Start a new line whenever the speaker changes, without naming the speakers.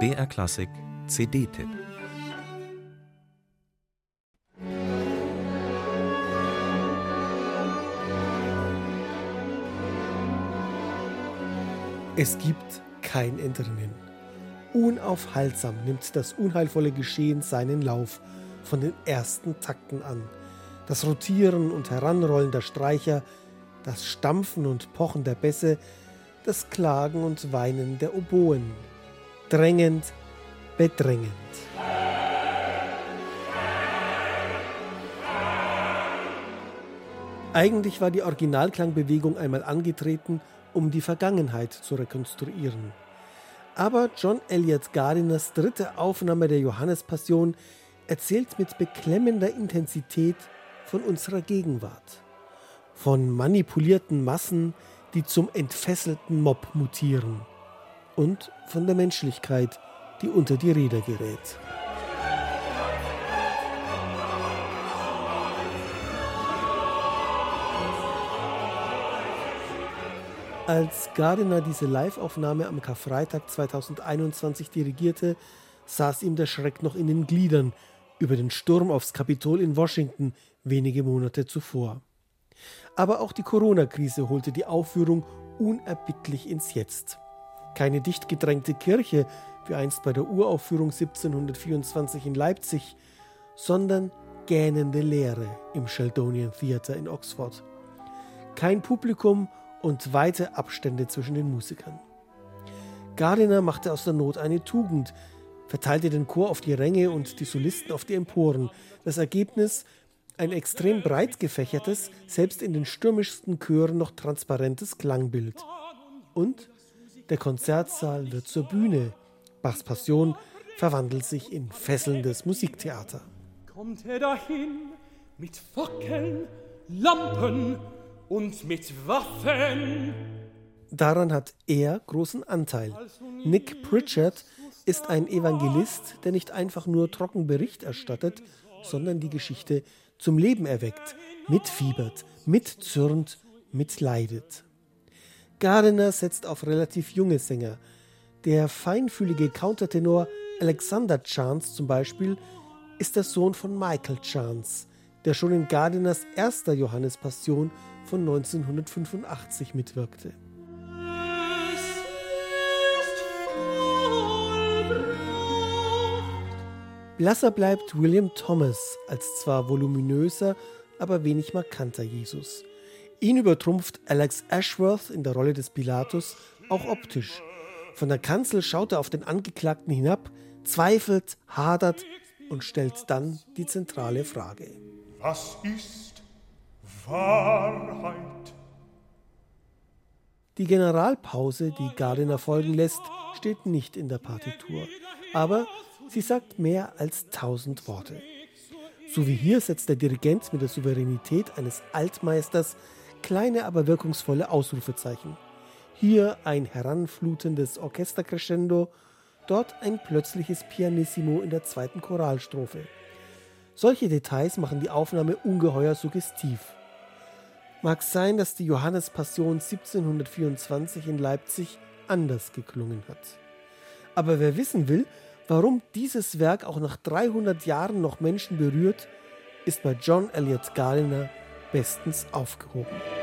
BR Klassik CD-Tipp
Es gibt kein Entrinnen. Unaufhaltsam nimmt das unheilvolle Geschehen seinen Lauf von den ersten Takten an. Das Rotieren und Heranrollen der Streicher, das Stampfen und Pochen der Bässe, das Klagen und Weinen der Oboen. Drängend, bedrängend. Eigentlich war die Originalklangbewegung einmal angetreten, um die Vergangenheit zu rekonstruieren. Aber John Elliott Gardiners dritte Aufnahme der Johannespassion erzählt mit beklemmender Intensität von unserer Gegenwart. Von manipulierten Massen, die zum entfesselten Mob mutieren. Und von der Menschlichkeit, die unter die Räder gerät. Als Gardiner diese Live-Aufnahme am Karfreitag 2021 dirigierte, saß ihm der Schreck noch in den Gliedern über den Sturm aufs Kapitol in Washington wenige Monate zuvor. Aber auch die Corona-Krise holte die Aufführung unerbittlich ins Jetzt. Keine dicht gedrängte Kirche, wie einst bei der Uraufführung 1724 in Leipzig, sondern gähnende Leere im Sheldonian Theatre in Oxford. Kein Publikum und weite Abstände zwischen den Musikern. Gardiner machte aus der Not eine Tugend, verteilte den Chor auf die Ränge und die Solisten auf die Emporen. Das Ergebnis ein extrem breit gefächertes, selbst in den stürmischsten Chören noch transparentes Klangbild. Und der Konzertsaal wird zur Bühne. Bachs Passion verwandelt sich in fesselndes Musiktheater.
Kommt er dahin mit Fackeln, Lampen und mit Waffen.
Daran hat er großen Anteil. Nick Pritchard ist ein Evangelist, der nicht einfach nur trocken Bericht erstattet, sondern die Geschichte zum Leben erweckt, mitfiebert, mitzürnt, mitleidet. Gardiner setzt auf relativ junge Sänger. Der feinfühlige Countertenor Alexander Chance zum Beispiel ist der Sohn von Michael Chance, der schon in Gardiners erster Johannespassion von 1985 mitwirkte. Blasser bleibt William Thomas als zwar voluminöser, aber wenig markanter Jesus. Ihn übertrumpft Alex Ashworth in der Rolle des Pilatus auch optisch. Von der Kanzel schaut er auf den Angeklagten hinab, zweifelt, hadert und stellt dann die zentrale Frage.
Was ist Wahrheit.
Die Generalpause, die Gardiner folgen lässt, steht nicht in der Partitur. Aber sie sagt mehr als tausend Worte. So wie hier setzt der Dirigent mit der Souveränität eines Altmeisters kleine, aber wirkungsvolle Ausrufezeichen. Hier ein heranflutendes Orchestercrescendo, dort ein plötzliches Pianissimo in der zweiten Choralstrophe. Solche Details machen die Aufnahme ungeheuer suggestiv. Mag sein, dass die Johannespassion 1724 in Leipzig anders geklungen hat. Aber wer wissen will, warum dieses Werk auch nach 300 Jahren noch Menschen berührt, ist bei John Elliott Gardiner bestens aufgehoben.